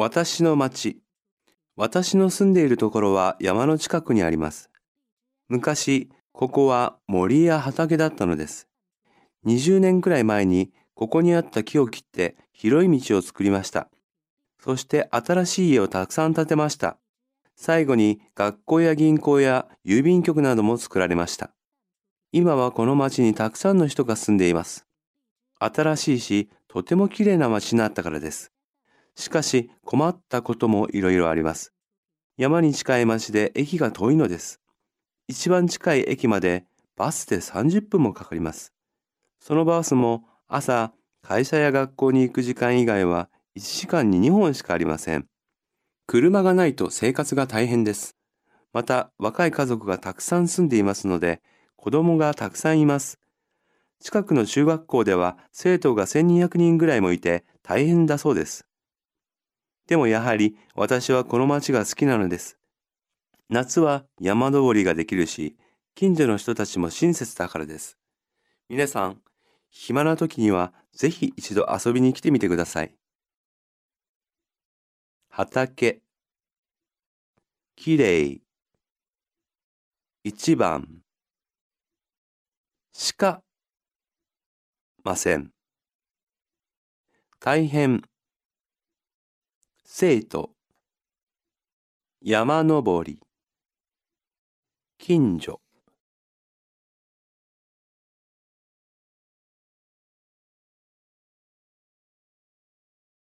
私の町。私の住んでいるところは山の近くにあります。昔、ここは森や畑だったのです。20年くらい前に、ここにあった木を切って広い道を作りました。そして新しい家をたくさん建てました。最後に学校や銀行や郵便局なども作られました。今はこの町にたくさんの人が住んでいます。新しいし、とても綺麗な町になったからです。しかし困ったこともいろいろあります。山に近い町で駅が遠いのです。一番近い駅までバスで30分もかかります。そのバスも朝会社や学校に行く時間以外は1時間に2本しかありません。車がないと生活が大変です。また若い家族がたくさん住んでいますので子供がたくさんいます。近くの中学校では生徒が1200人ぐらいもいて大変だそうです。でもやはり私はこの町が好きなのです。夏は山登りができるし、近所の人たちも親切だからです。皆さん、暇な時にはぜひ一度遊びに来てみてください。畑、きれい、一番、しか、ません。大変、生徒、山登り、近所。